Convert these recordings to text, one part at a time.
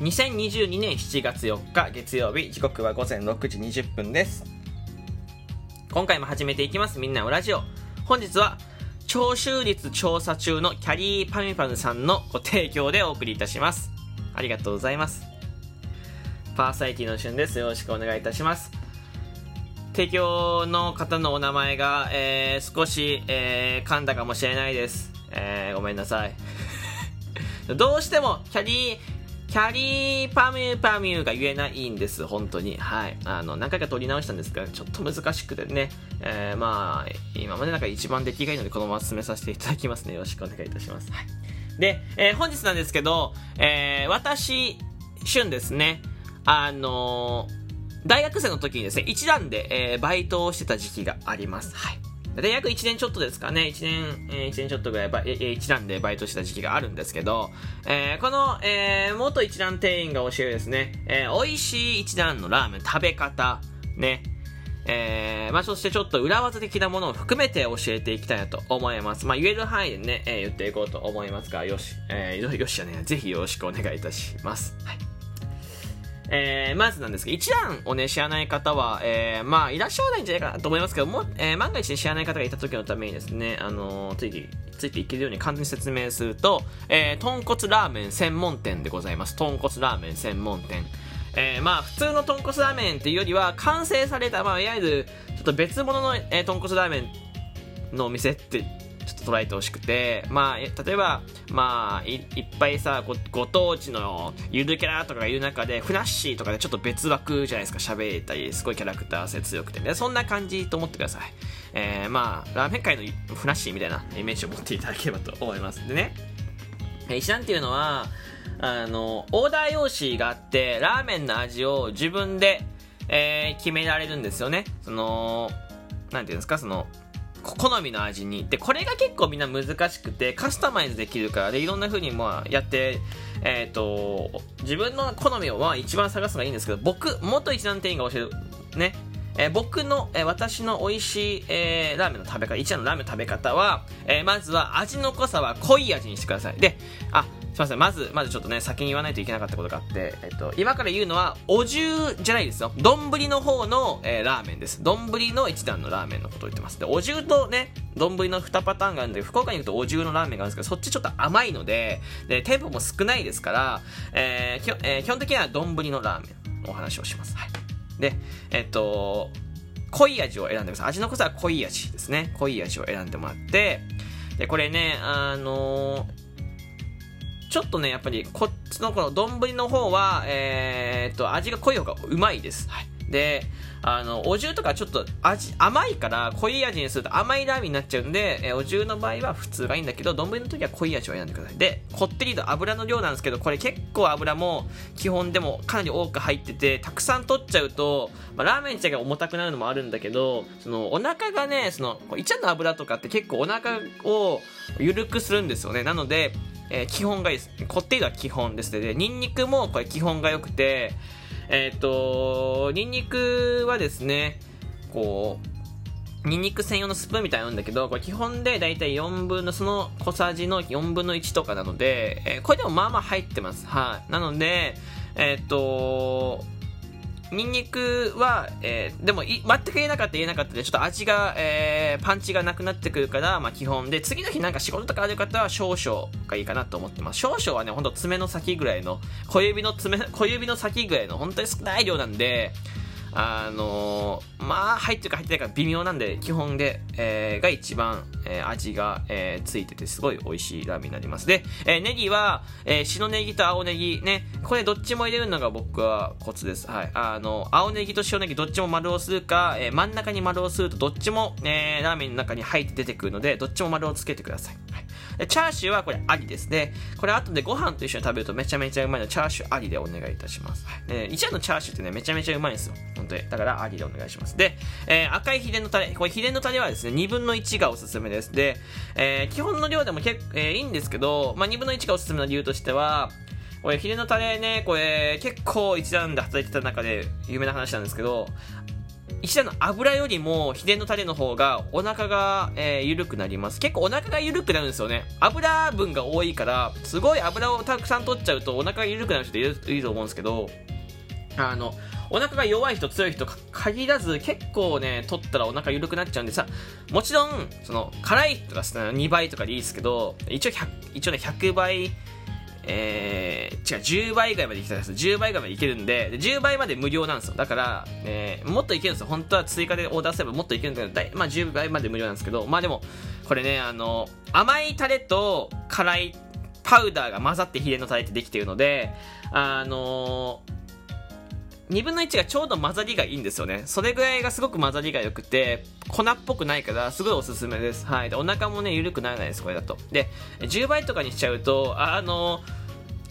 2022年7月4日月曜日時刻は午前6時20分です。今回も始めていきます。みんなおラジオ。本日は聴取率調査中のキャリーパミュパムさんのご提供でお送りいたします。ありがとうございます。パーサイティのしゅんです。よろしくお願いいたします。提供の方のお名前が、えー、少し、えー、噛んだかもしれないです、えー、ごめんなさい。どうしてもキャリーキャリーパミューパミューが言えないんです、本当に。はい。あの、何回か撮り直したんですが、ちょっと難しくてね。えー、まあ、今までなんか一番出来がいいので、このまま進めさせていただきますね。よろしくお願いいたします。はい。で、えー、本日なんですけど、えー、私、旬ですね。あの大学生の時にですね、一段で、え、バイトをしてた時期があります。はい。大約1年ちょっとですかね、1年、えー、1年ちょっとぐらいば、えー、一段でバイトした時期があるんですけど、えー、この、えー、元一段店員が教えるですね、えー、美味しい一段のラーメン食べ方、ね、えー、まあ、そしてちょっと裏技的なものを含めて教えていきたいなと思います。まあ、言える範囲でね、えー、言っていこうと思いますが、よし、えー、よしじゃね、ぜひよろしくお願いいたします。はい。えー、まずなんですけど、一覧をね、知らない方は、えー、まあ、いらっしゃらないんじゃないかなと思いますけども、えー、万が一知らない方がいた時のためにですね、あのー、ついて、ついていけるように簡単に説明すると、えー、豚骨ラーメン専門店でございます。豚骨ラーメン専門店。えー、まあ、普通の豚骨ラーメンっていうよりは、完成された、まあ、いわゆる、ちょっと別物の、えー、豚骨ラーメンのお店ってちょっと捉えてほしくて、まあ、例えば、まあい、いっぱいさご、ご当地のゆるキャラとかいる中で、フラッシーとかでちょっと別枠じゃないですか、喋れたり、すごいキャラクター性強くて、ね、そんな感じと思ってください。えー、まあ、ラーメン界のフラッシーみたいなイメージを持っていただければと思います。でね、石段っていうのは、あの、オーダー用紙があって、ラーメンの味を自分で、えー、決められるんですよね。その、なんていうんですか、その、好みの味に。で、これが結構みんな難しくて、カスタマイズできるから、で、いろんな風にまあやって、えっ、ー、と、自分の好みをまあ一番探すのがいいんですけど、僕、元一段店員が教える、ね、えー、僕の、えー、私の美味しい、えー、ラーメンの食べ方、一番のラーメンの食べ方は、えまずは味の濃さは濃い味にしてください。で、あ、ません。まず、まずちょっとね、先に言わないといけなかったことがあって、えっと、今から言うのは、お重じゃないですよ。丼の方の、えー、ラーメンです。丼の一段のラーメンのことを言ってます。で、お重とね、丼の2パターンがあるんで、福岡に行くとお重のラーメンがあるんですけど、そっちちょっと甘いので、で、店舗も少ないですから、えーえー、基本的には丼のラーメンのお話をします。はい。で、えっと、濃い味を選んでください。味の濃さは濃い味ですね。濃い味を選んでもらって、で、これね、あのーちょっとね、やっぱり、こっちのこの丼の方は、えー、っと、味が濃い方がうまいです。はい。で、あの、お重とかちょっと味、甘いから濃い味にすると甘いラーメンになっちゃうんで、えお重の場合は普通がいいんだけど、丼の時は濃い味を選んでください。で、こってりと油の量なんですけど、これ結構油も基本でもかなり多く入ってて、たくさん取っちゃうと、まあ、ラーメン自体が重たくなるのもあるんだけど、その、お腹がね、その、いちゃの油とかって結構お腹を緩くするんですよね。なので、えー、基本がいいです。こってりは基本ですね。で、ニンニクもこれ基本が良くて、えっ、ー、と、ニンニクはですね、こう、ニンニク専用のスプーンみたいなんだけど、これ基本でだいたい4分の、その小さじの4分の1とかなので、えー、これでもまあまあ入ってます。はい。なので、えっ、ー、と、ニンニクは、えー、でも全く言えなかった言えなかったで、ちょっと味が、えー、パンチがなくなってくるから、まあ基本で、次の日なんか仕事とかある方は少々がいいかなと思ってます。少々はね、ほんと爪の先ぐらいの、小指の爪、小指の先ぐらいの本当に少ない量なんで、あのー、まあ、入ってるか入ってないか微妙なんで、基本で、えー、が一番、えー、味が、えー、ついててすごい美味しいラーメンになります。で、えー、ネギは、えー、白ネギと青ネギね、これどっちも入れるのが僕はコツです。はい。あの、青ネギと白ネギどっちも丸をするか、えー、真ん中に丸をするとどっちも、えー、ラーメンの中に入って出てくるので、どっちも丸をつけてください。はい。チャーシューはこれありですね。これ後でご飯と一緒に食べるとめちゃめちゃうまいので、チャーシューありでお願いいたします。はい。で、一番のチャーシューってね、めちゃめちゃうまいんですよ。本当に。だから、ありでお願いします。で、えー、赤い秘伝のタレ。これ秘伝のタレはですね、2分の1がおすすめです。で、えー、基本の量でも結構、えー、いいんですけど、まあ、2分の1がおすすめの理由としては、これ、秘伝のタレね、これ、結構一段で働いてた中で有名な話なんですけど、一段の油よりも秘伝のタレの方がお腹が、えー、緩くなります。結構お腹が緩くなるんですよね。油分が多いからすごい油をたくさん取っちゃうとお腹が緩くなる人いると思うんですけどあのお腹が弱い人強い人限らず結構ね取ったらお腹緩くなっちゃうんでさもちろんその辛いとか2倍とかでいいですけど一応100一応ね100倍えー、違う、10倍ぐらいまでいきたいです。10倍ぐらいまでいけるんで、で10倍まで無料なんですよ。だから、えー、もっといけるんですよ。本当は追加でオーダーすればもっといけるんだけど、まあ10倍まで無料なんですけど、まあでも、これね、あの、甘いタレと辛いパウダーが混ざって秘伝のタレってできてるので、あのー2分の1がちょうど混ざりがいいんですよね。それぐらいがすごく混ざりが良くて、粉っぽくないから、すごいおすすめです。はい。で、お腹もね、緩くならないです、これだと。で、10倍とかにしちゃうと、あの、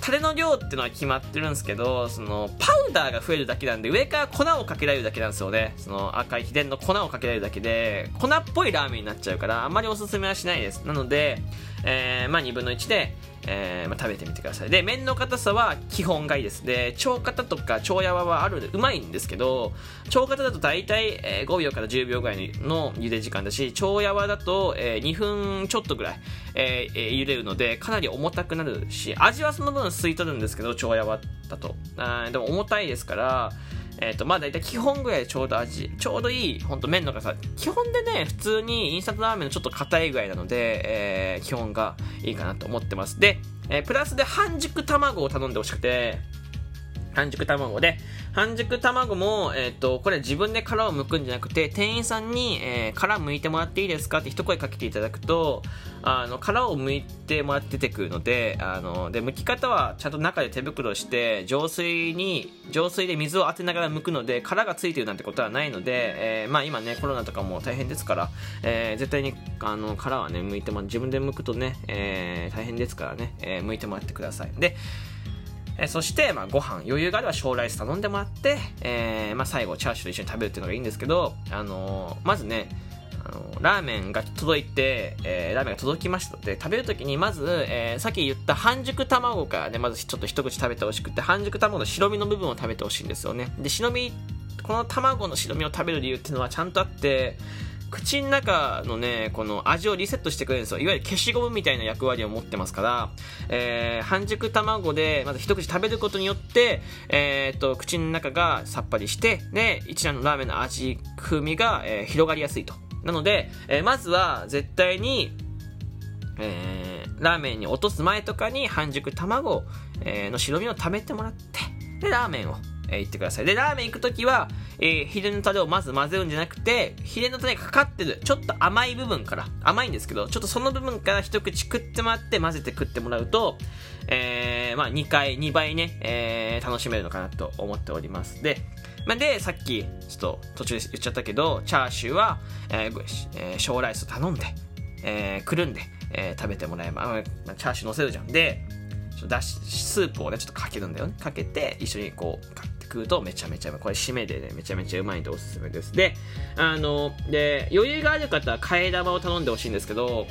タレの量っていうのは決まってるんですけど、その、パウダーが増えるだけなんで、上から粉をかけられるだけなんですよね。その、赤い秘伝の粉をかけられるだけで、粉っぽいラーメンになっちゃうから、あんまりおすすめはしないです。なので、えー、まあ2分の1で、えーまあ、食べてみてください。で麺の硬さは基本がいいです。で超硬とか超やわはあるうまいんですけど超硬だと大体、え、5秒から10秒ぐらいの茹で時間だし超やわだと、え、2分ちょっとぐらい、えー、茹でるのでかなり重たくなるし味はその分吸い取るんですけど超やわだと。あでも重たいですからえっ、ー、と、まあ大体基本ぐらいでちょうど味、ちょうどいい、ほんと麺の硬さ。基本でね、普通にインスタントラーメンのちょっと硬いぐらいなので、えー、基本がいいかなと思ってます。で、えー、プラスで半熟卵を頼んでほしくて、半熟卵で、半熟卵も、えっ、ー、と、これ自分で殻を剥くんじゃなくて、店員さんに、えー、殻剥いてもらっていいですかって一声かけていただくと、あの、殻を剥いてもらって出てくるので、あの、で、剥き方はちゃんと中で手袋して、浄水に、浄水で水を当てながら剥くので、殻がついてるなんてことはないので、えー、まあ今ね、コロナとかも大変ですから、えー、絶対に、あの、殻はね、剥いても自分で剥くとね、えー、大変ですからね、えー、剥いてもらってください。で、えそして、まあ、ご飯。余裕があれば小ライス頼んでもらって、えー、まあ、最後チャーシューと一緒に食べるっていうのがいいんですけど、あのー、まずねあのラーメンが届いて、えー、ラーメンが届きましたので食べるときにまず、えー、さっき言った半熟卵からねまずちょっと一口食べてほしくて半熟卵の白身の部分を食べてほしいんですよね。で白身この卵の白身を食べる理由っていうのはちゃんとあって口の中のね、この味をリセットしてくれるんですよ。いわゆる消しゴムみたいな役割を持ってますから、えー、半熟卵で、まず一口食べることによって、えー、っと、口の中がさっぱりして、で、一蘭のラーメンの味、風味が、えー、広がりやすいと。なので、えー、まずは絶対に、えー、ラーメンに落とす前とかに半熟卵、えー、の白身を食べてもらって、で、ラーメンをえー、言ってください。で、ラーメン行くときは、えー、秘伝のタレをまず混ぜるんじゃなくて、秘伝のタレがかかってる、ちょっと甘い部分から、甘いんですけど、ちょっとその部分から一口食ってもらって混ぜて食ってもらうと、えー、まあ2回、2倍ね、えー、楽しめるのかなと思っております。で、まあ、で、さっき、ちょっと途中で言っちゃったけど、チャーシューは、えー、えー、小ライス頼んで、えー、くるんで、えー、食べてもらえば、まあ、チャーシュー乗せるじゃん。で、だしスープをねちょっとかけるんだよねかけて一緒にこう食うとめちゃめちゃうまい。これ締めでね、めちゃめちゃうまいんでおすすめです。で、あの、で、余裕がある方は替え玉を頼んでほしいんですけど、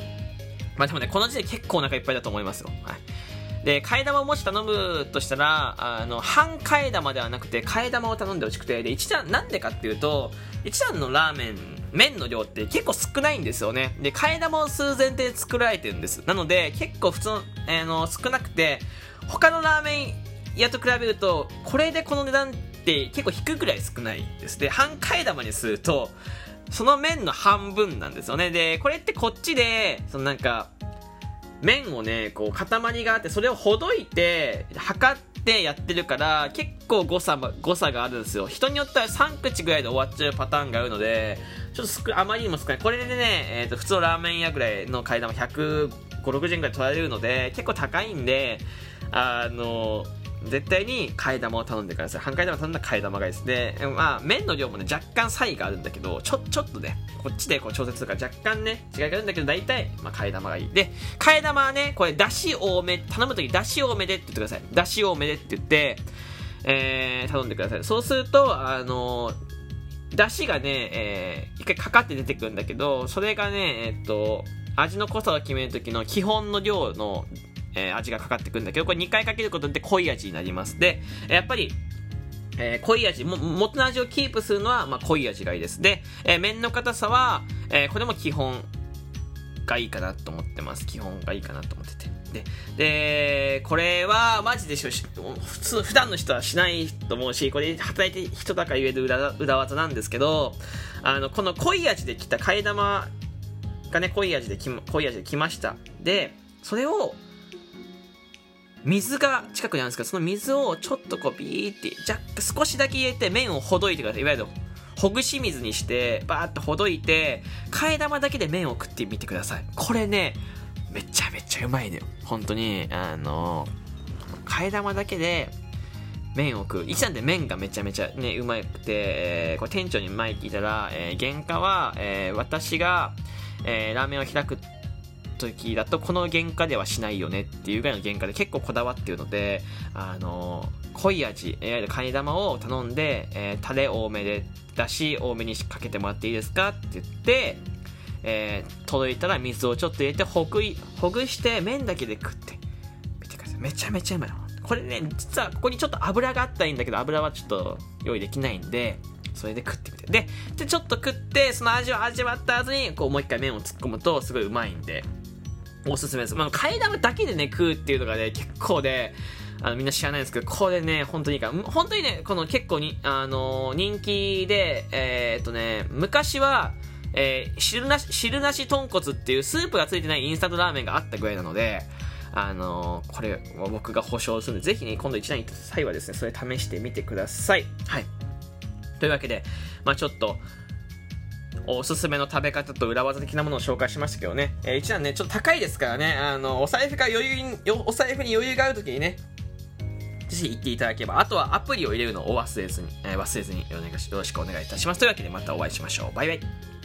まあでもね、この時点結構お腹いっぱいだと思いますよ。はい。で、替え玉をもし頼むとしたら、あの、半替え玉ではなくて、替え玉を頼んでほしくて、で、一段、なんでかっていうと、一段のラーメン、麺の量って結構少ないんですよね。で、替え玉を数前提で作られてるんです。なので、結構普通の、えー、の、少なくて、他のラーメンやと比べるとこれでこの値段って結構低いくらい少ないですで半替え玉にするとその麺の半分なんですよねでこれってこっちでそのなんか麺をねこう塊があってそれをほどいて測ってやってるから結構誤差誤差があるんですよ人によっては3口ぐらいで終わっちゃうパターンがあるのでちょっと少あまりにも少ないこれでね、えーと、普通のラーメン屋ぐらいの替え玉150、60円ぐらい取られるので結構高いんであの絶対に替え玉を頼んでください。半替え玉頼んだら替え玉がいいです。で、まあ、麺の量もね、若干差異があるんだけど、ちょ、ちょっとね、こっちでこう調節するから若干ね、違いがあるんだけど、大体、まあ、替え玉がいい。で、替え玉はね、これ、だし多め、頼むとき、だし多めでって言ってください。だし多めでって言って、えー、頼んでください。そうすると、あのだしがね、えー、一回かかって出てくるんだけど、それがね、え、っと、味の濃さを決めるときの基本の量のえー、味がかかってくるんだけど、これ2回かけることで濃い味になります。で、やっぱり、えー、濃い味、も、元の味をキープするのは、まあ、濃い味がいいです。で、えー、麺の硬さは、えー、これも基本がいいかなと思ってます。基本がいいかなと思ってて。で、で、これは、マジでしょ、普通、普段の人はしないと思うし、これ働いて人だから言える裏裏技なんですけど、あの、この濃い味できた替え玉がね、濃い味でき、濃い味できました。で、それを、水が近くにあるんですけど、その水をちょっとこうビーって、若干少しだけ入れて麺をほどいてください。いわゆる、ほぐし水にして、バーっとほどいて、替え玉だけで麺を食ってみてください。これね、めちゃめちゃうまいのよ。本当に、あの、替え玉だけで、麺を食う。一段で麺がめちゃめちゃね、うまくて、えー、これ店長に前聞いたら、えー、原価は、えー、私が、えー、ラーメンを開く時だとこの原価ではしないよねっていうぐらいの原価で結構こだわってるので、あの濃い味、いわゆるカニ玉を頼んで、えー、タレ多めで、だし多めにかけてもらっていいですかって言って、えー、届いたら水をちょっと入れてほぐい、ほぐして麺だけで食ってみてください。めちゃめちゃうまい。これね、実はここにちょっと油があったらいいんだけど、油はちょっと用意できないんで、それで食ってみて。で、でちょっと食って、その味を味わった後に、こうもう一回麺を突っ込むと、すごいうまいんで、おすすめです。まあ、替え玉だけでね、食うっていうのがね、結構で、あの、みんな知らないんですけど、これね、本当にいいから、本当にね、この結構に、あのー、人気で、えー、っとね、昔は、えー、汁なし、汁なし豚骨っていうスープがついてないインスタントラーメンがあったぐらいなので、あのー、これは僕が保証するんで、ぜひね、今度一段行った際はですね、それ試してみてください。はい。というわけで、まあちょっと、おすすめの食べ方と裏技的なものを紹介しましたけどね、えー、一段ね、ちょっと高いですからね、あの、お財布が余裕に、お財布に余裕があるときにね、ぜひ行っていただければ、あとはアプリを入れるのを忘れずに、えー、忘れずにお願いしよろしくお願いいたします。というわけでまたお会いしましょう。バイバイ。